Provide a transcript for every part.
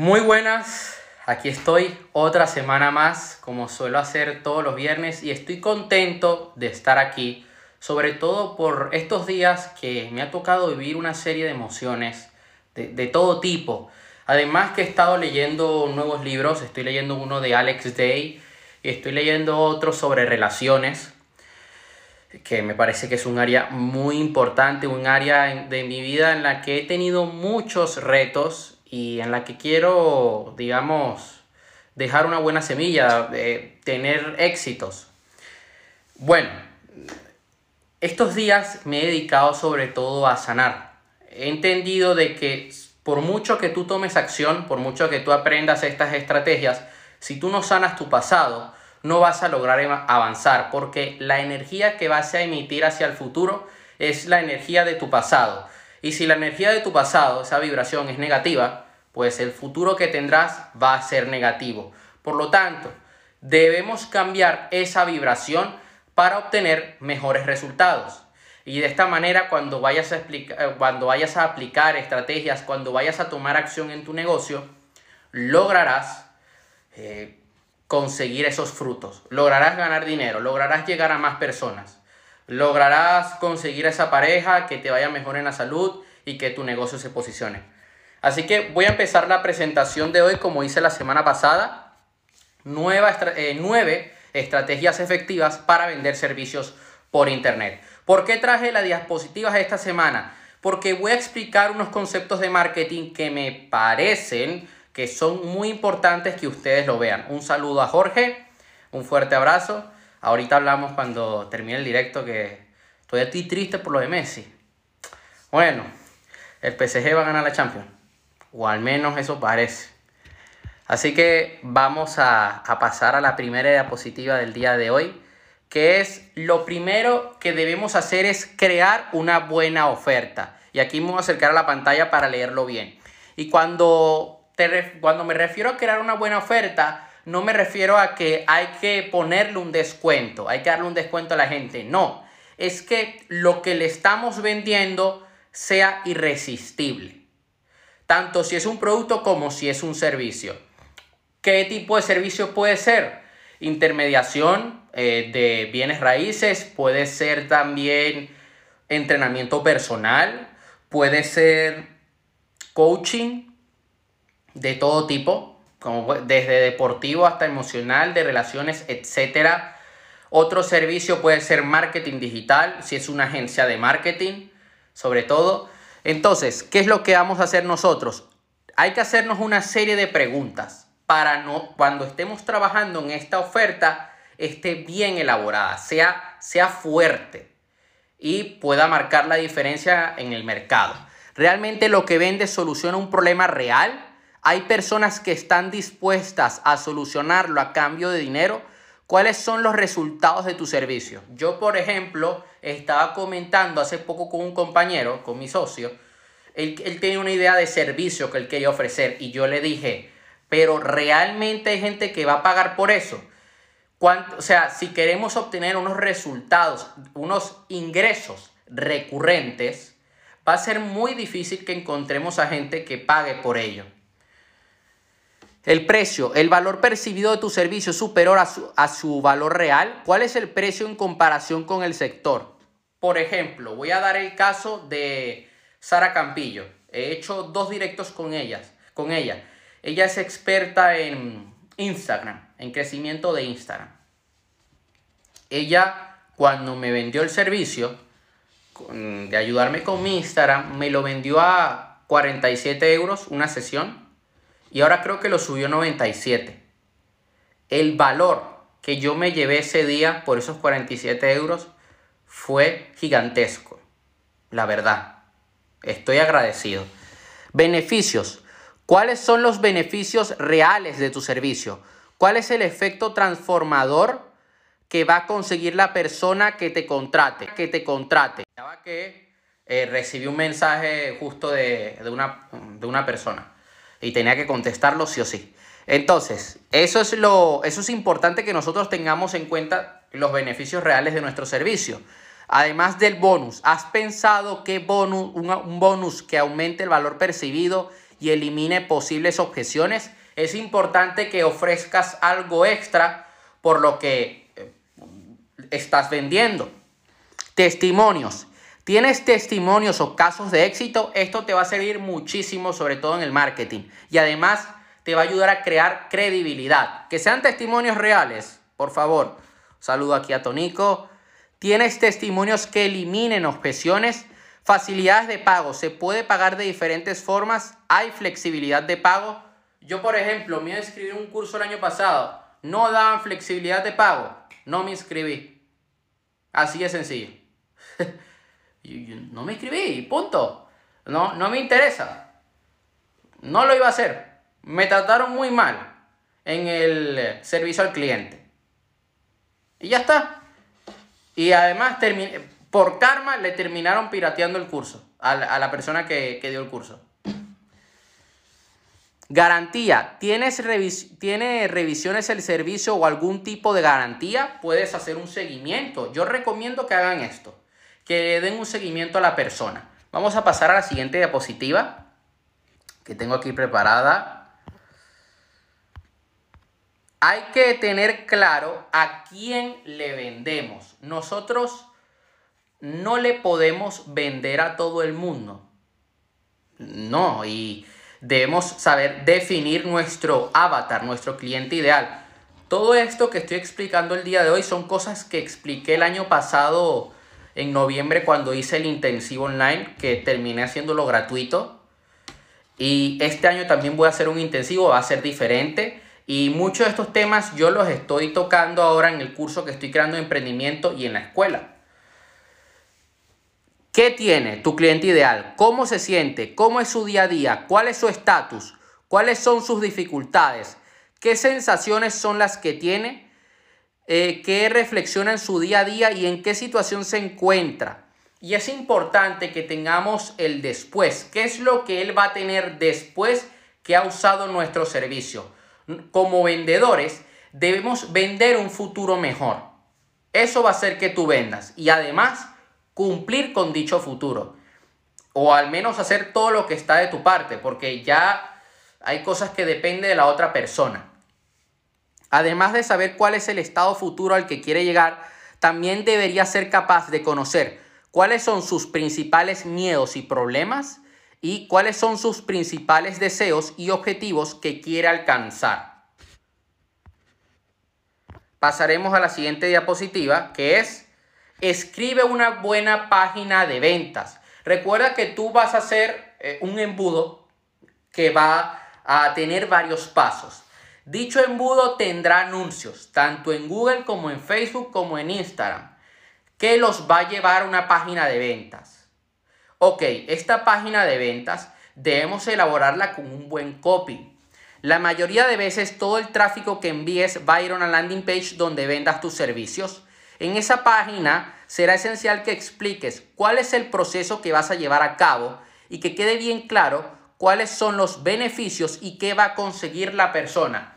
Muy buenas, aquí estoy otra semana más, como suelo hacer todos los viernes, y estoy contento de estar aquí, sobre todo por estos días que me ha tocado vivir una serie de emociones de, todo tipo. Además que he estado leyendo nuevos libros, estoy leyendo uno de Alex Day y estoy leyendo otro sobre relaciones, que me parece que es un área muy importante, un área de mi vida en la que he tenido muchos retos y en la que quiero, digamos, dejar una buena semilla, de tener éxitos. Bueno, estos días me he dedicado sobre todo a sanar. He entendido de que por mucho que tú tomes acción, por mucho que tú aprendas estas estrategias, si tú no sanas tu pasado, no vas a lograr avanzar, porque la energía que vas a emitir hacia el futuro es la energía de tu pasado. Y si la energía de tu pasado, esa vibración es negativa, pues el futuro que tendrás va a ser negativo. Por lo tanto, debemos cambiar esa vibración para obtener mejores resultados. Y de esta manera, cuando vayas a, eh, cuando vayas a aplicar estrategias, cuando vayas a tomar acción en tu negocio, lograrás eh, conseguir esos frutos. Lograrás ganar dinero, lograrás llegar a más personas. Lograrás conseguir esa pareja que te vaya mejor en la salud y que tu negocio se posicione. Así que voy a empezar la presentación de hoy como hice la semana pasada. Nueva, eh, nueve estrategias efectivas para vender servicios por Internet. ¿Por qué traje las diapositivas esta semana? Porque voy a explicar unos conceptos de marketing que me parecen que son muy importantes que ustedes lo vean. Un saludo a Jorge, un fuerte abrazo. Ahorita hablamos cuando termine el directo que todavía estoy triste por lo de Messi. Bueno, el PSG va a ganar la Champions. O al menos eso parece. Así que vamos a, pasar a la primera diapositiva del día de hoy, que es lo primero que debemos hacer es crear una buena oferta. Y aquí me voy a acercar a la pantalla para leerlo bien. Y cuando, te, cuando me refiero a crear una buena oferta, no me refiero a que hay que ponerle un descuento, hay que darle un descuento a la gente. No, es que lo que le estamos vendiendo sea irresistible tanto si es un producto como si es un servicio. ¿Qué tipo de servicio puede ser? Intermediación eh, de bienes raíces, puede ser también entrenamiento personal, puede ser coaching de todo tipo, como desde deportivo hasta emocional, de relaciones, etc. Otro servicio puede ser marketing digital, si es una agencia de marketing, sobre todo. Entonces, ¿qué es lo que vamos a hacer nosotros? Hay que hacernos una serie de preguntas para no, cuando estemos trabajando en esta oferta, esté bien elaborada, sea, sea fuerte y pueda marcar la diferencia en el mercado. ¿Realmente lo que vende soluciona un problema real? ¿Hay personas que están dispuestas a solucionarlo a cambio de dinero? ¿Cuáles son los resultados de tu servicio? Yo, por ejemplo, estaba comentando hace poco con un compañero, con mi socio, él, él tenía una idea de servicio que él quería ofrecer y yo le dije, pero realmente hay gente que va a pagar por eso. o sea, si queremos obtener unos resultados, unos ingresos recurrentes, va a ser muy difícil que encontremos a gente que pague por ello. El precio, el valor percibido de tu servicio es superior a su, a su, valor real. ¿Cuál es el precio en comparación con el sector? Por ejemplo, voy a dar el caso de Sara Campillo. He hecho dos directos con, ellas, con ella. Ella es experta en Instagram, en crecimiento de Instagram. Ella, cuando me vendió el servicio de ayudarme con mi Instagram, me lo vendió a 47 euros una sesión y ahora creo que lo subió a 97. El valor que yo me llevé ese día por esos 47 euros fue gigantesco, la verdad. Estoy agradecido. Beneficios. ¿Cuáles son los beneficios reales de tu servicio? ¿Cuál es el efecto transformador que va a conseguir la persona que te contrate? Que te contrate. que eh, recibí un mensaje justo de, una, de una persona y tenía que contestarlo sí o sí. Entonces, eso es, lo, eso es importante que nosotros tengamos en cuenta los beneficios reales de nuestro servicio. Además del bonus, ¿has pensado qué bonus, un, bonus que aumente el valor percibido y elimine posibles objeciones? Es importante que ofrezcas algo extra por lo que eh, estás vendiendo. Testimonios. ¿Tienes testimonios o casos de éxito? Esto te va a servir muchísimo, sobre todo en el marketing. Y además te va a ayudar a crear credibilidad. Que sean testimonios reales, por favor. Saludo aquí a Tonico. Tienes testimonios que eliminen objeciones. Facilidades de pago. Se puede pagar de diferentes formas. Hay flexibilidad de pago. Yo, por ejemplo, me inscribí en un curso el año pasado. No daban flexibilidad de pago. No me inscribí. Así de sencillo. no me inscribí, punto. No, no me interesa. No lo iba a hacer. Me trataron muy mal en el servicio al cliente. Y ya está. Y además, por karma, le terminaron pirateando el curso a la, persona que, dio el curso. Garantía. ¿Tienes ¿Tiene revisiones el servicio o algún tipo de garantía? Puedes hacer un seguimiento. Yo recomiendo que hagan esto. Que den un seguimiento a la persona. Vamos a pasar a la siguiente diapositiva. Que tengo aquí preparada. Hay que tener claro a quién le vendemos. Nosotros no le podemos vender a todo el mundo. No, y debemos saber definir nuestro avatar, nuestro cliente ideal. Todo esto que estoy explicando el día de hoy son cosas que expliqué el año pasado en noviembre cuando hice el intensivo online, que terminé haciéndolo gratuito. Y este año también voy a hacer un intensivo, va a ser diferente. Y muchos de estos temas yo los estoy tocando ahora en el curso que estoy creando de emprendimiento y en la escuela. ¿Qué tiene tu cliente ideal? ¿Cómo se siente? ¿Cómo es su día a día? ¿Cuál es su estatus? ¿Cuáles son sus dificultades? ¿Qué sensaciones son las que tiene? Eh, ¿Qué reflexiona en su día a día y en qué situación se encuentra? Y es importante que tengamos el después. ¿Qué es lo que él va a tener después que ha usado nuestro servicio? como vendedores debemos vender un futuro mejor. Eso va a hacer que tú vendas y además cumplir con dicho futuro. O al menos hacer todo lo que está de tu parte, porque ya hay cosas que dependen de la otra persona. Además de saber cuál es el estado futuro al que quiere llegar, también debería ser capaz de conocer cuáles son sus principales miedos y problemas y cuáles son sus principales deseos y objetivos que quiere alcanzar. Pasaremos a la siguiente diapositiva que es escribe una buena página de ventas. Recuerda que tú vas a hacer eh, un embudo que va a tener varios pasos. Dicho embudo tendrá anuncios, tanto en Google como en Facebook como en Instagram, que los va a llevar a una página de ventas. Ok, esta página de ventas debemos elaborarla con un buen copy. La mayoría de veces todo el tráfico que envíes va a ir a una landing page donde vendas tus servicios. En esa página será esencial que expliques cuál es el proceso que vas a llevar a cabo y que quede bien claro cuáles son los beneficios y qué va a conseguir la persona.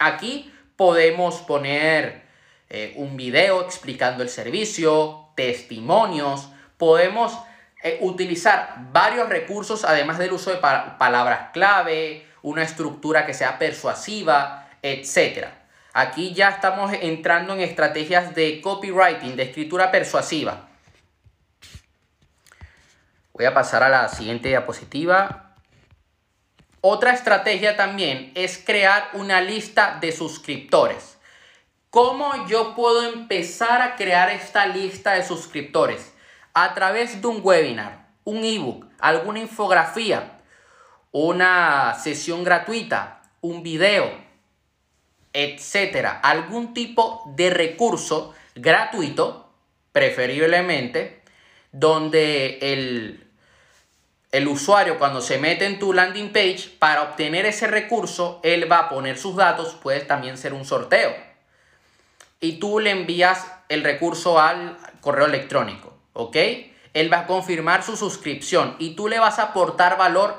Aquí podemos poner eh, un video explicando el servicio, testimonios, podemos eh, utilizar varios recursos, además del uso de palabras clave, una estructura que sea persuasiva, etc. Aquí ya estamos entrando en estrategias de copywriting, de escritura persuasiva. Voy a pasar a la siguiente diapositiva. Otra estrategia también es crear una lista de suscriptores. ¿Cómo yo puedo empezar a crear esta lista de suscriptores? a través de un webinar, un ebook, alguna infografía, una sesión gratuita, un video, etcétera, algún tipo de recurso gratuito, preferiblemente, donde el, el usuario cuando se mete en tu landing page, para obtener ese recurso, él va a poner sus datos, puede también ser un sorteo. Y tú le envías el recurso al correo electrónico. ¿ok? Él va a confirmar su suscripción y tú le vas a aportar valor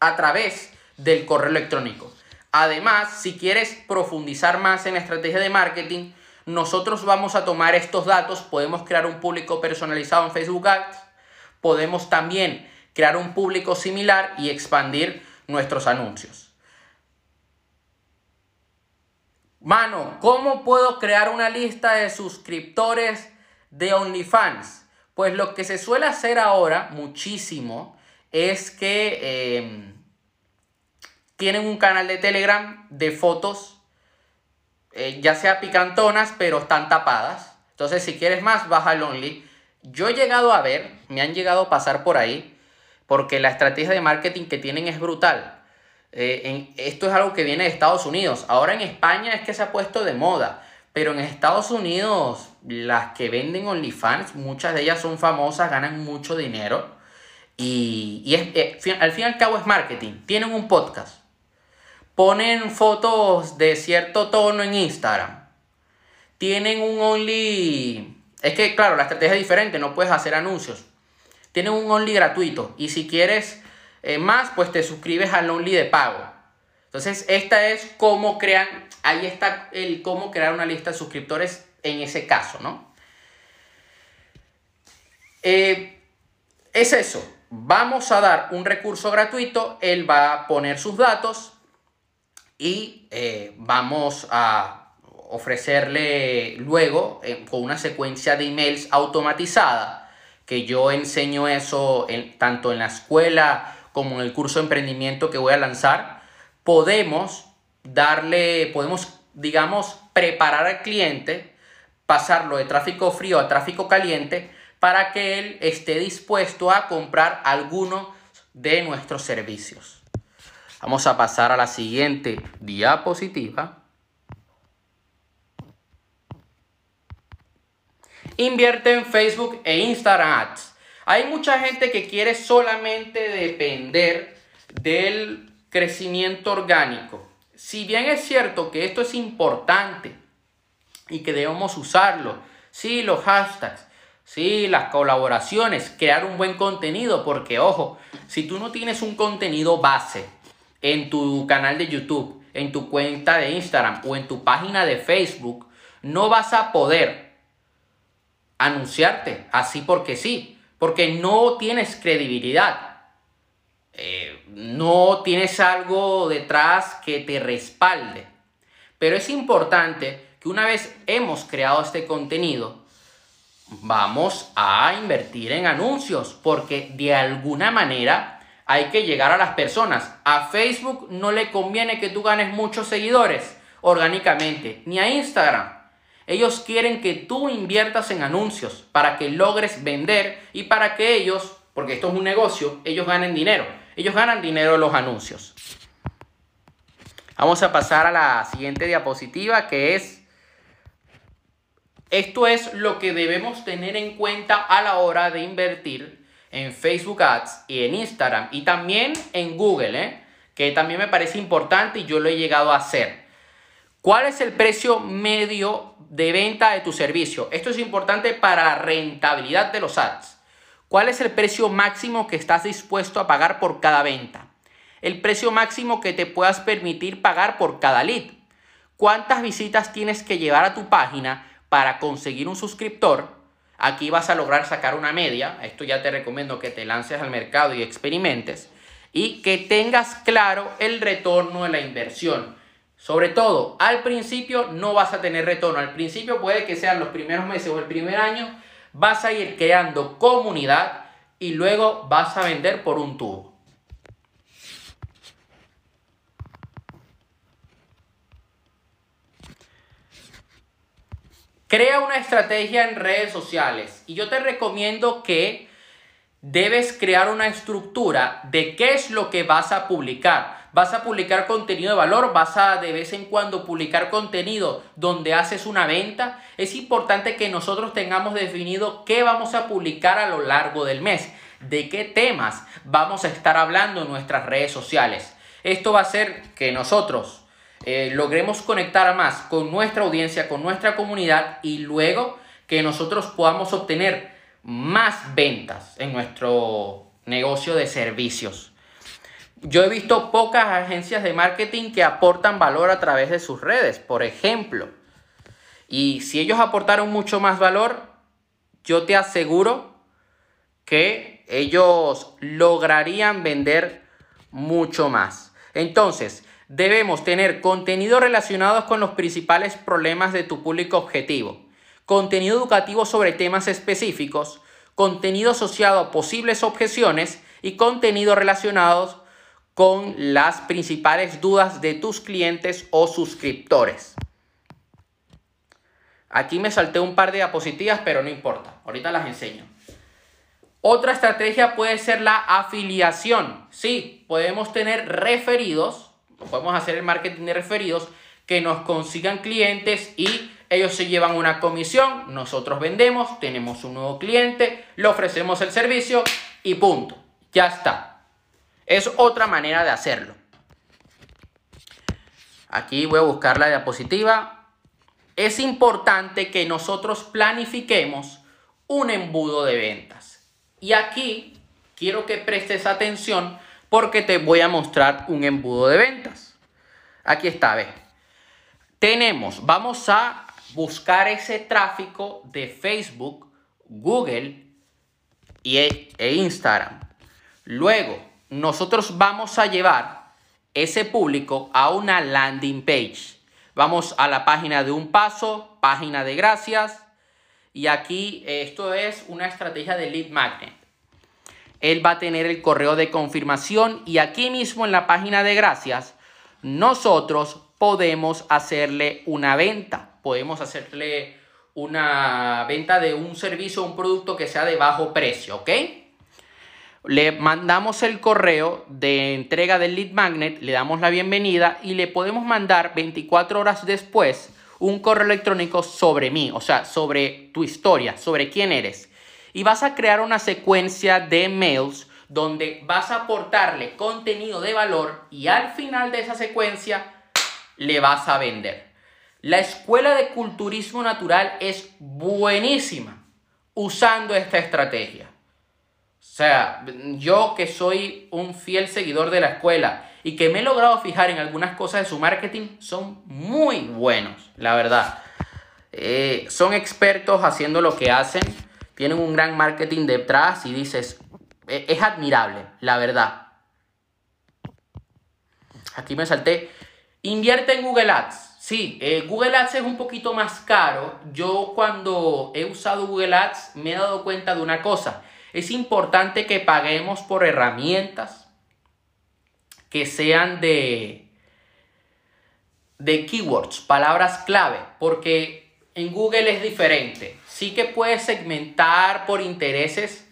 a través del correo electrónico. Además, si quieres profundizar más en la estrategia de marketing, nosotros vamos a tomar estos datos, podemos crear un público personalizado en Facebook Ads, podemos también crear un público similar y expandir nuestros anuncios. Mano, ¿cómo puedo crear una lista de suscriptores de OnlyFans? Pues lo que se suele hacer ahora muchísimo es que em, tienen un canal de Telegram de fotos, eh, ya sea picantonas, pero están tapadas. Entonces, si quieres más, baja el Only. Yo he llegado a ver, me han llegado a pasar por ahí, porque la estrategia de marketing que tienen es brutal. Eh, esto es algo que viene de Estados Unidos. Ahora en España es que se ha puesto de moda. Pero en Estados Unidos, las que venden OnlyFans, muchas de ellas son famosas, ganan mucho dinero. Y, eh, al fin y al cabo es marketing. Tienen un podcast. Ponen fotos de cierto tono en Instagram. Tienen un Only... Es que, claro, la estrategia es diferente, no puedes hacer anuncios. Tienen un Only gratuito. Y si quieres eh, más, pues te suscribes al Only de pago. Entonces, esta es cómo crean, ahí está el cómo crear una lista de suscriptores en ese caso, ¿no? Eh, es eso. Vamos a dar un recurso gratuito, él va a poner sus datos y eh, vamos a ofrecerle luego con una secuencia de emails automatizada, que yo enseño eso tanto en la escuela como en el curso de emprendimiento que voy a lanzar, podemos darle, podemos, digamos, preparar al cliente, pasarlo de tráfico frío a tráfico caliente para que él esté dispuesto a comprar alguno de nuestros servicios. Vamos a pasar a la siguiente diapositiva. Invierte en Facebook e Instagram Ads. Hay mucha gente que quiere solamente depender del crecimiento orgánico. Si bien es cierto que esto es importante y que debemos usarlo, sí, los hashtags, sí, las colaboraciones, crear un buen contenido, porque ojo, si tú no tienes un contenido base en tu canal de YouTube, en tu cuenta de Instagram o en tu página de Facebook, no vas a poder anunciarte así porque sí porque no tienes credibilidad. Eh, no tienes algo detrás que te respalde. Pero es importante que una vez hemos creado este contenido, vamos a invertir en anuncios, porque de alguna manera hay que llegar a las personas. A Facebook no le conviene que tú ganes muchos seguidores orgánicamente, ni a Instagram. Ellos quieren que tú inviertas en anuncios para que logres vender y para que ellos, porque esto es un negocio, ellos ganen dinero. Ellos ganan dinero en los anuncios. Vamos a pasar a la siguiente diapositiva que es... Esto es lo que debemos tener en cuenta a la hora de invertir en Facebook Ads y en Instagram y también en Google, ¿eh? que también me parece importante y yo lo he llegado a hacer. ¿Cuál es el precio medio de venta de tu servicio? Esto es importante para la rentabilidad de los ads. ¿Cuál es el precio máximo que estás dispuesto a pagar por cada venta? El precio máximo que te puedas permitir pagar por cada lead. ¿Cuántas visitas tienes que llevar a tu página para conseguir un suscriptor? Aquí vas a lograr sacar una media. Esto ya te recomiendo que te lances al mercado y experimentes. Y que tengas claro el retorno de la inversión. Sobre todo, al principio no vas a tener retorno. Al principio puede que sean los primeros meses o el primer año. Vas a ir creando comunidad y luego vas a vender por un tubo. Crea una estrategia en redes sociales y yo te recomiendo que debes crear una estructura de qué es lo que vas a publicar vas a publicar contenido de valor, vas a de vez en cuando publicar contenido donde haces una venta, es importante que nosotros tengamos definido qué vamos a publicar a lo largo del mes, de qué temas vamos a estar hablando en nuestras redes sociales. Esto va a hacer que nosotros eh, logremos conectar más con nuestra audiencia, con nuestra comunidad y luego que nosotros podamos obtener más ventas en nuestro negocio de servicios. Yo he visto pocas agencias de marketing que aportan valor a través de sus redes, por ejemplo. Y si ellos aportaron mucho más valor, yo te aseguro que ellos lograrían vender mucho más. Entonces, debemos tener contenido relacionados con los principales problemas de tu público objetivo, contenido educativo sobre temas específicos, contenido asociado a posibles objeciones y contenido relacionados con las principales dudas de tus clientes o suscriptores. Aquí me salté un par de diapositivas, pero no importa. Ahorita las enseño. Otra estrategia puede ser la afiliación. Sí, podemos tener referidos, podemos hacer el marketing de referidos que nos consigan clientes y ellos se llevan una comisión, nosotros vendemos, tenemos un nuevo cliente, le ofrecemos el servicio y punto. Ya está. Es otra manera de hacerlo. Aquí voy a buscar la diapositiva. Es importante que nosotros planifiquemos un embudo de ventas. Y aquí quiero que prestes atención porque te voy a mostrar un embudo de ventas. Aquí está, ve. Tenemos, vamos a buscar ese tráfico de Facebook, Google y, e Instagram. Luego, nosotros vamos a llevar ese público a una landing page. Vamos a la página de un paso, página de gracias. Y aquí esto es una estrategia de lead magnet. Él va a tener el correo de confirmación y aquí mismo en la página de gracias nosotros podemos hacerle una venta podemos hacerle una venta de un servicio o un producto que sea de bajo precio, ¿ok? Le mandamos el correo de entrega del lead magnet, le damos la bienvenida y le podemos mandar 24 horas después un correo electrónico sobre mí, o sea, sobre tu historia, sobre quién eres. Y vas a crear una secuencia de mails donde vas a aportarle contenido de valor y al final de esa secuencia le vas a vender. La escuela de culturismo natural es buenísima usando esta estrategia. O sea, yo que soy un fiel seguidor de la escuela y que me he logrado fijar en algunas cosas de su marketing, son muy buenos, la verdad. Eh, son expertos haciendo lo que hacen, tienen un gran marketing detrás y dices, e, es admirable, la verdad. Aquí me salté. Invierte en Google Ads. Sí, eh, Google Ads es un poquito más caro. Yo cuando he usado Google Ads me he dado cuenta de una cosa. Es importante que paguemos por herramientas que sean de, de keywords, palabras clave, porque en Google es diferente. Sí que puedes segmentar por intereses,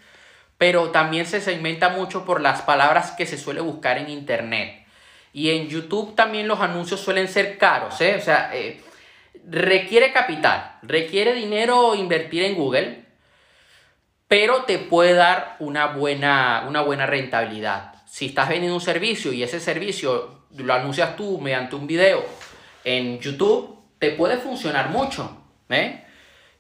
pero también se segmenta mucho por las palabras que se suele buscar en Internet. Y en YouTube también los anuncios suelen ser caros, ¿eh? O sea, eh, requiere capital, requiere dinero invertir en Google, pero te puede dar una buena, una buena rentabilidad. Si estás vendiendo un servicio y ese servicio lo anuncias tú mediante un video en YouTube, te puede funcionar mucho, ¿eh?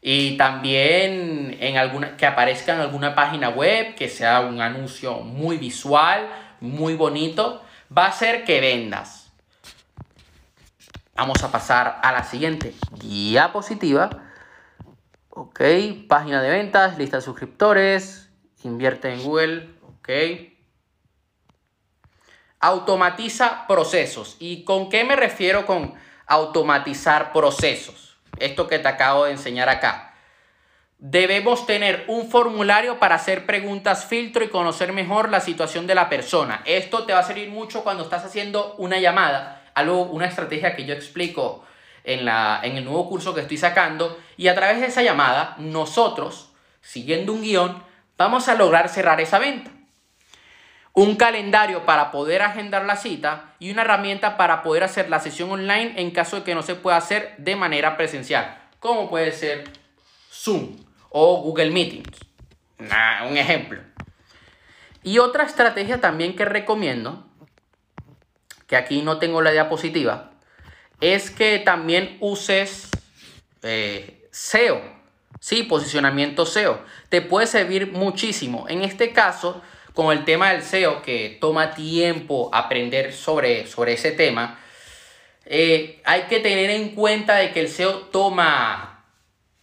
Y también en alguna, que aparezca en alguna página web, que sea un anuncio muy visual, muy bonito va a ser que vendas. Vamos a pasar a la siguiente diapositiva. Ok, página de ventas, lista de suscriptores, invierte en Google. Ok. Automatiza procesos. ¿Y con qué me refiero con automatizar procesos? Esto que te acabo de enseñar acá. Debemos tener un formulario para hacer preguntas filtro y conocer mejor la situación de la persona. Esto te va a servir mucho cuando estás haciendo una llamada, algo, una estrategia que yo explico en, la, en el nuevo curso que estoy sacando. Y a través de esa llamada, nosotros, siguiendo un guion, vamos a lograr cerrar esa venta. Un calendario para poder agendar la cita y una herramienta para poder hacer la sesión online en caso de que no se pueda hacer de manera presencial, como puede ser Zoom o Google Meetings. un ejemplo. Y otra estrategia también que recomiendo, que aquí no tengo la diapositiva, es que también uses eh, SEO. Sí, posicionamiento SEO. Te puede servir muchísimo. En este caso, con el tema del SEO, que toma tiempo aprender sobre, sobre ese tema, eh, hay que tener en cuenta de que el SEO toma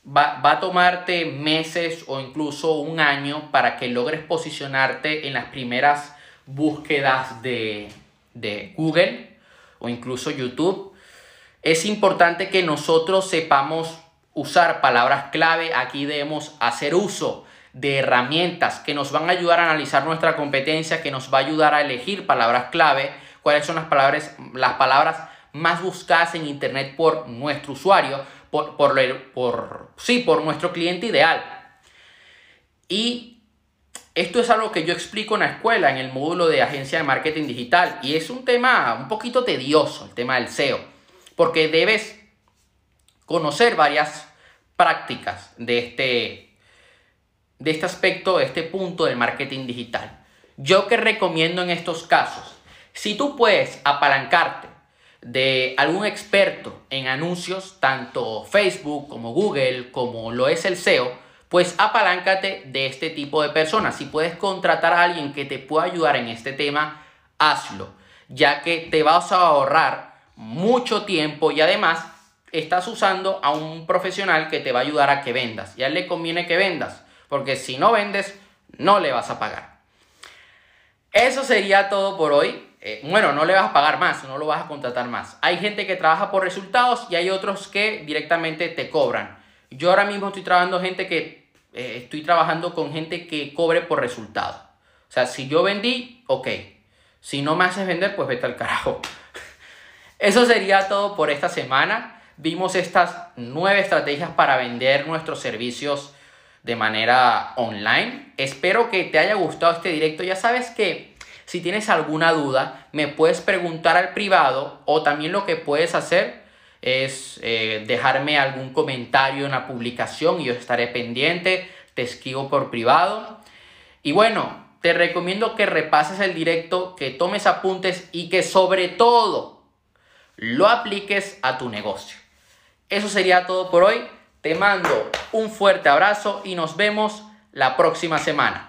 va, a tomarte meses o incluso un año para que logres posicionarte en las primeras búsquedas de, de Google o incluso YouTube. Es importante que nosotros sepamos usar palabras clave. Aquí debemos hacer uso de herramientas que nos van a ayudar a analizar nuestra competencia, que nos va a ayudar a elegir palabras clave, cuáles son las palabras, las palabras más buscadas en Internet por nuestro usuario, por, por, por, sí, por nuestro cliente ideal. Y esto es algo que yo explico en la escuela, en el módulo de agencia de marketing digital, y es un tema un poquito tedioso, el tema del SEO, porque debes conocer varias prácticas de este, de este aspecto, de este punto del marketing digital. Yo que recomiendo en estos casos, si tú puedes apalancarte de algún experto en anuncios, tanto Facebook como Google, como lo es el SEO, pues apaláncate de este tipo de personas. Si puedes contratar a alguien que te pueda ayudar en este tema, hazlo, ya que te vas a ahorrar mucho tiempo y además estás usando a un profesional que te va a ayudar a que vendas. Y a él le conviene que vendas, porque si no vendes, no le vas a pagar. Eso sería todo por hoy. Eh, bueno, no le vas a pagar más, no lo vas a contratar más. Hay gente que trabaja por resultados y hay otros que directamente te cobran. Yo ahora mismo estoy trabajando gente que eh, estoy trabajando con gente que cobre por resultado. O sea, si yo vendí, ok. Si no me haces vender, pues vete al carajo. Eso sería todo por esta semana. Vimos estas nueve estrategias para vender nuestros servicios de manera online. Espero que te haya gustado este directo. Ya sabes que si tienes alguna duda, me puedes preguntar al privado o también lo que puedes hacer es eh, dejarme algún comentario en la publicación y yo estaré pendiente, te escribo por privado. Y bueno, te recomiendo que repases el directo, que tomes apuntes y que sobre todo lo apliques a tu negocio. Eso sería todo por hoy. Te mando un fuerte abrazo y nos vemos la próxima semana.